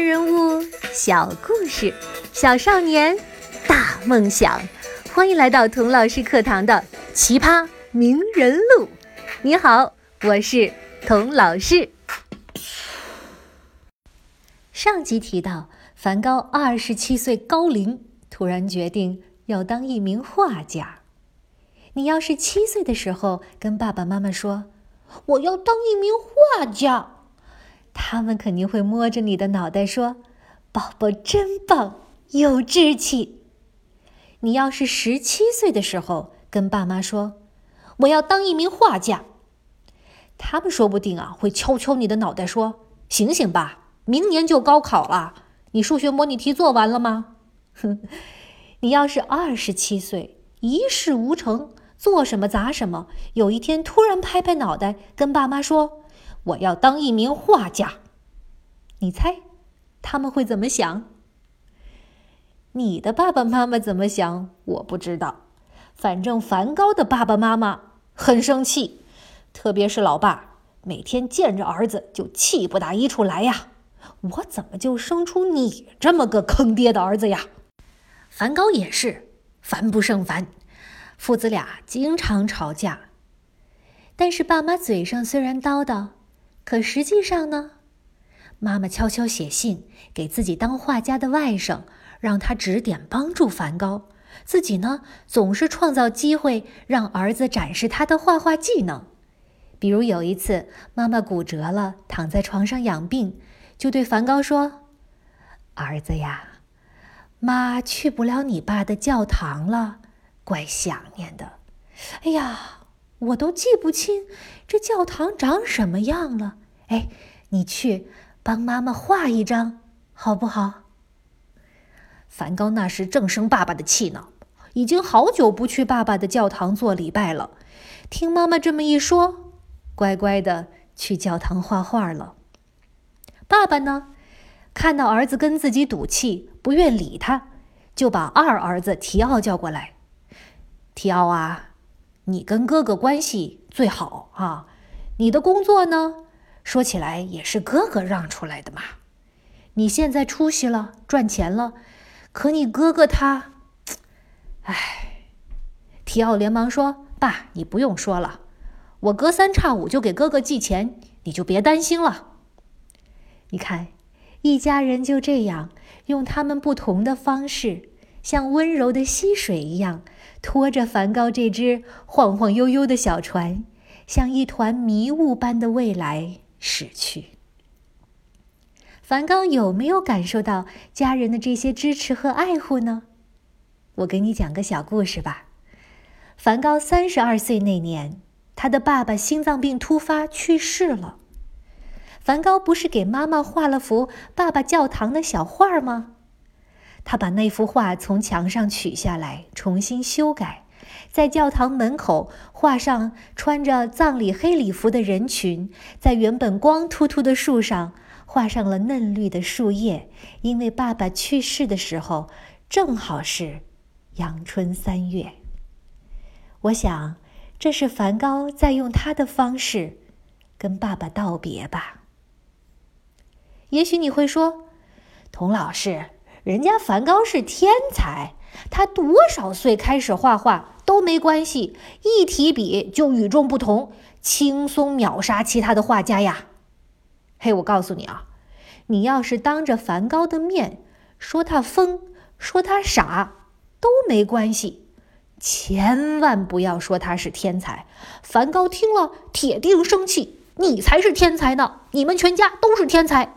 人物小故事，小少年大梦想。欢迎来到童老师课堂的《奇葩名人录》。你好，我是童老师。上集提到，梵高二十七岁高龄，突然决定要当一名画家。你要是七岁的时候跟爸爸妈妈说：“我要当一名画家。”他们肯定会摸着你的脑袋说：“宝宝真棒，有志气。”你要是十七岁的时候跟爸妈说：“我要当一名画家。”他们说不定啊会敲敲你的脑袋说：“醒醒吧，明年就高考了，你数学模拟题做完了吗？”哼，你要是二十七岁，一事无成，做什么砸什么，有一天突然拍拍脑袋跟爸妈说。我要当一名画家，你猜他们会怎么想？你的爸爸妈妈怎么想？我不知道。反正梵高的爸爸妈妈很生气，特别是老爸，每天见着儿子就气不打一处来呀！我怎么就生出你这么个坑爹的儿子呀？梵高也是烦不胜烦，父子俩经常吵架。但是爸妈嘴上虽然叨叨。可实际上呢，妈妈悄悄写信给自己当画家的外甥，让他指点帮助梵高。自己呢，总是创造机会让儿子展示他的画画技能。比如有一次，妈妈骨折了，躺在床上养病，就对梵高说：“儿子呀，妈去不了你爸的教堂了，怪想念的。哎呀。”我都记不清这教堂长什么样了。哎，你去帮妈妈画一张，好不好？梵高那时正生爸爸的气呢，已经好久不去爸爸的教堂做礼拜了。听妈妈这么一说，乖乖的去教堂画画了。爸爸呢，看到儿子跟自己赌气，不愿理他，就把二儿子提奥叫过来。提奥啊。你跟哥哥关系最好啊，你的工作呢，说起来也是哥哥让出来的嘛。你现在出息了，赚钱了，可你哥哥他，哎，提奥连忙说：“爸，你不用说了，我隔三差五就给哥哥寄钱，你就别担心了。”你看，一家人就这样用他们不同的方式。像温柔的溪水一样，拖着梵高这只晃晃悠悠的小船，像一团迷雾般的未来驶去。梵高有没有感受到家人的这些支持和爱护呢？我给你讲个小故事吧。梵高三十二岁那年，他的爸爸心脏病突发去世了。梵高不是给妈妈画了幅爸爸教堂的小画吗？他把那幅画从墙上取下来，重新修改，在教堂门口画上穿着葬礼黑礼服的人群，在原本光秃秃的树上画上了嫩绿的树叶，因为爸爸去世的时候正好是阳春三月。我想，这是梵高在用他的方式跟爸爸道别吧。也许你会说，童老师。人家梵高是天才，他多少岁开始画画都没关系，一提笔就与众不同，轻松秒杀其他的画家呀！嘿，我告诉你啊，你要是当着梵高的面说他疯，说他傻，都没关系，千万不要说他是天才。梵高听了铁定生气，你才是天才呢，你们全家都是天才。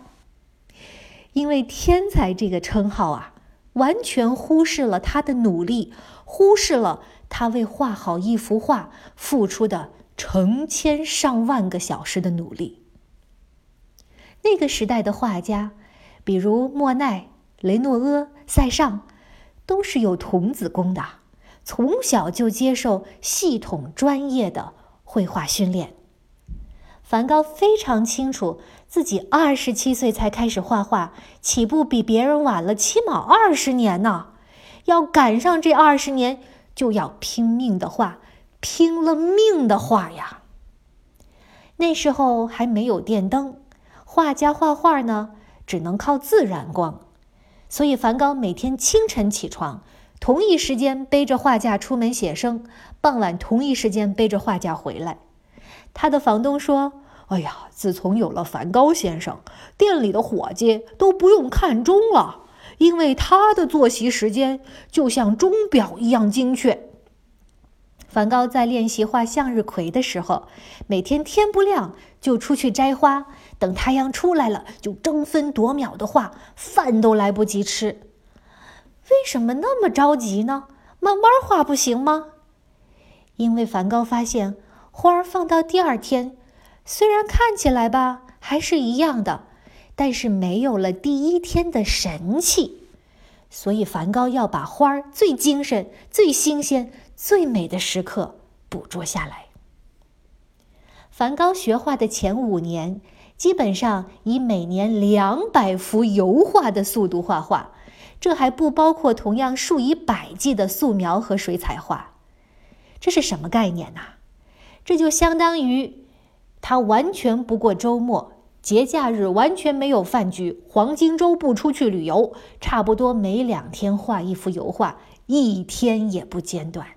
因为“天才”这个称号啊，完全忽视了他的努力，忽视了他为画好一幅画付出的成千上万个小时的努力。那个时代的画家，比如莫奈、雷诺阿、塞尚，都是有童子功的，从小就接受系统专业的绘画训练。梵高非常清楚，自己二十七岁才开始画画，起步比别人晚了起码二十年呢。要赶上这二十年，就要拼命的画，拼了命的画呀。那时候还没有电灯，画家画画呢，只能靠自然光。所以梵高每天清晨起床，同一时间背着画架出门写生，傍晚同一时间背着画架回来。他的房东说：“哎呀，自从有了梵高先生，店里的伙计都不用看钟了。”因为他的作息时间就像钟表一样精确。梵高在练习画向日葵的时候，每天天不亮就出去摘花，等太阳出来了就争分夺秒的画，饭都来不及吃。为什么那么着急呢？慢慢画不行吗？因为梵高发现，花儿放到第二天，虽然看起来吧还是一样的。但是没有了第一天的神气，所以梵高要把花儿最精神、最新鲜、最美的时刻捕捉下来。梵高学画的前五年，基本上以每年两百幅油画的速度画画，这还不包括同样数以百计的素描和水彩画。这是什么概念呢？这就相当于他完全不过周末。节假日完全没有饭局，黄金周不出去旅游，差不多每两天画一幅油画，一天也不间断。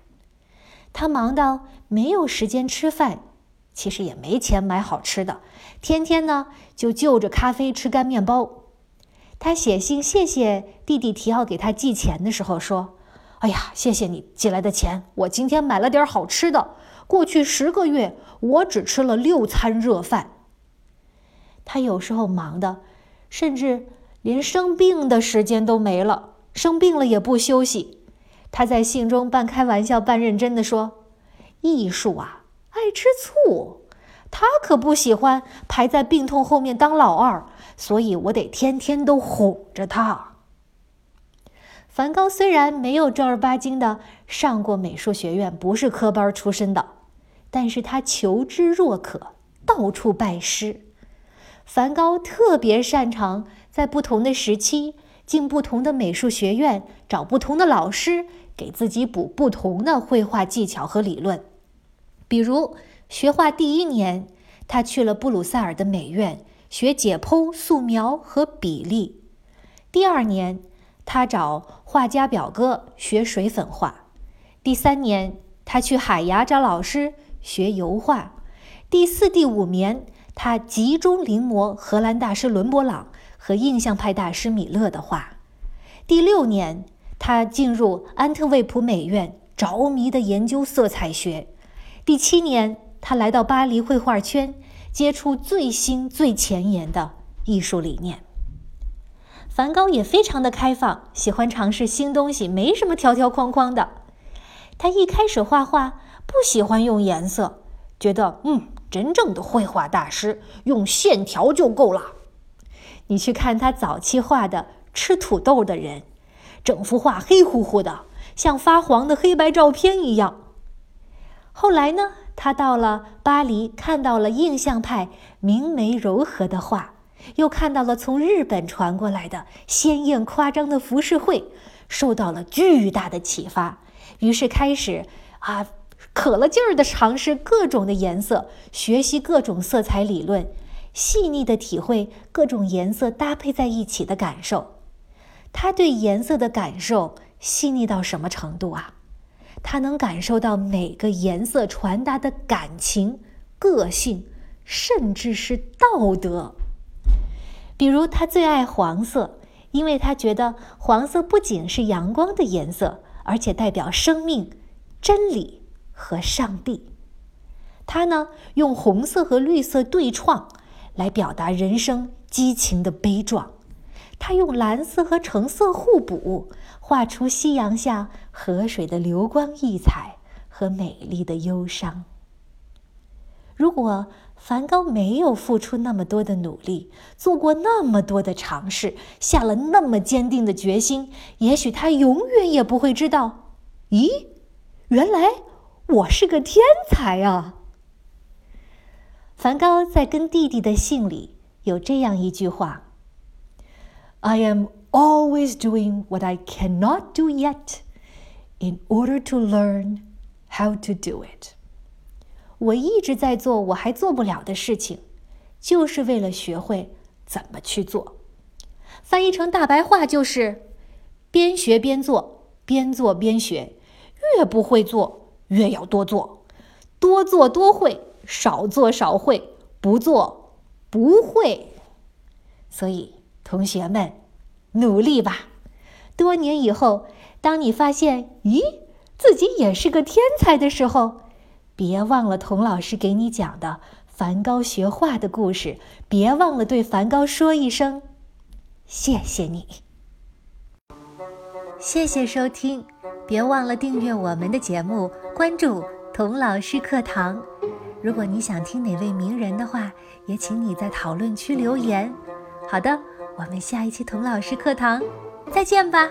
他忙到没有时间吃饭，其实也没钱买好吃的，天天呢就就着咖啡吃干面包。他写信谢谢弟弟提奥给他寄钱的时候说：“哎呀，谢谢你寄来的钱，我今天买了点好吃的。过去十个月，我只吃了六餐热饭。”他有时候忙的，甚至连生病的时间都没了。生病了也不休息。他在信中半开玩笑半认真的说：“艺术啊，爱吃醋。他可不喜欢排在病痛后面当老二，所以我得天天都哄着他。”梵高虽然没有正儿八经的上过美术学院，不是科班出身的，但是他求知若渴，到处拜师。梵高特别擅长在不同的时期进不同的美术学院，找不同的老师，给自己补不同的绘画技巧和理论。比如学画第一年，他去了布鲁塞尔的美院学解剖、素描和比例；第二年，他找画家表哥学水粉画；第三年，他去海牙找老师学油画；第四、第五年。他集中临摹荷兰大师伦勃朗和印象派大师米勒的画。第六年，他进入安特卫普美院，着迷的研究色彩学。第七年，他来到巴黎绘画圈，接触最新最前沿的艺术理念。梵高也非常的开放，喜欢尝试新东西，没什么条条框框的。他一开始画画不喜欢用颜色，觉得嗯。真正的绘画大师用线条就够了。你去看他早期画的吃土豆的人，整幅画黑乎乎的，像发黄的黑白照片一样。后来呢，他到了巴黎，看到了印象派明媚柔和的画，又看到了从日本传过来的鲜艳夸张的浮世绘，受到了巨大的启发，于是开始啊。可了劲儿的尝试各种的颜色，学习各种色彩理论，细腻的体会各种颜色搭配在一起的感受。他对颜色的感受细腻到什么程度啊？他能感受到每个颜色传达的感情、个性，甚至是道德。比如，他最爱黄色，因为他觉得黄色不仅是阳光的颜色，而且代表生命、真理。和上帝，他呢用红色和绿色对创，来表达人生激情的悲壮；他用蓝色和橙色互补，画出夕阳下河水的流光溢彩和美丽的忧伤。如果梵高没有付出那么多的努力，做过那么多的尝试，下了那么坚定的决心，也许他永远也不会知道，咦，原来。我是个天才啊！梵高在跟弟弟的信里有这样一句话：“I am always doing what I cannot do yet, in order to learn how to do it。”我一直在做我还做不了的事情，就是为了学会怎么去做。翻译成大白话就是：“边学边做，边做边学，越不会做越要多做，多做多会，少做少会，不做不会。”所以，同学们，努力吧！多年以后，当你发现，咦，自己也是个天才的时候，别忘了童老师给你讲的梵高学画的故事，别忘了对梵高说一声。谢谢你，谢谢收听，别忘了订阅我们的节目，关注童老师课堂。如果你想听哪位名人的话，也请你在讨论区留言。好的，我们下一期童老师课堂再见吧。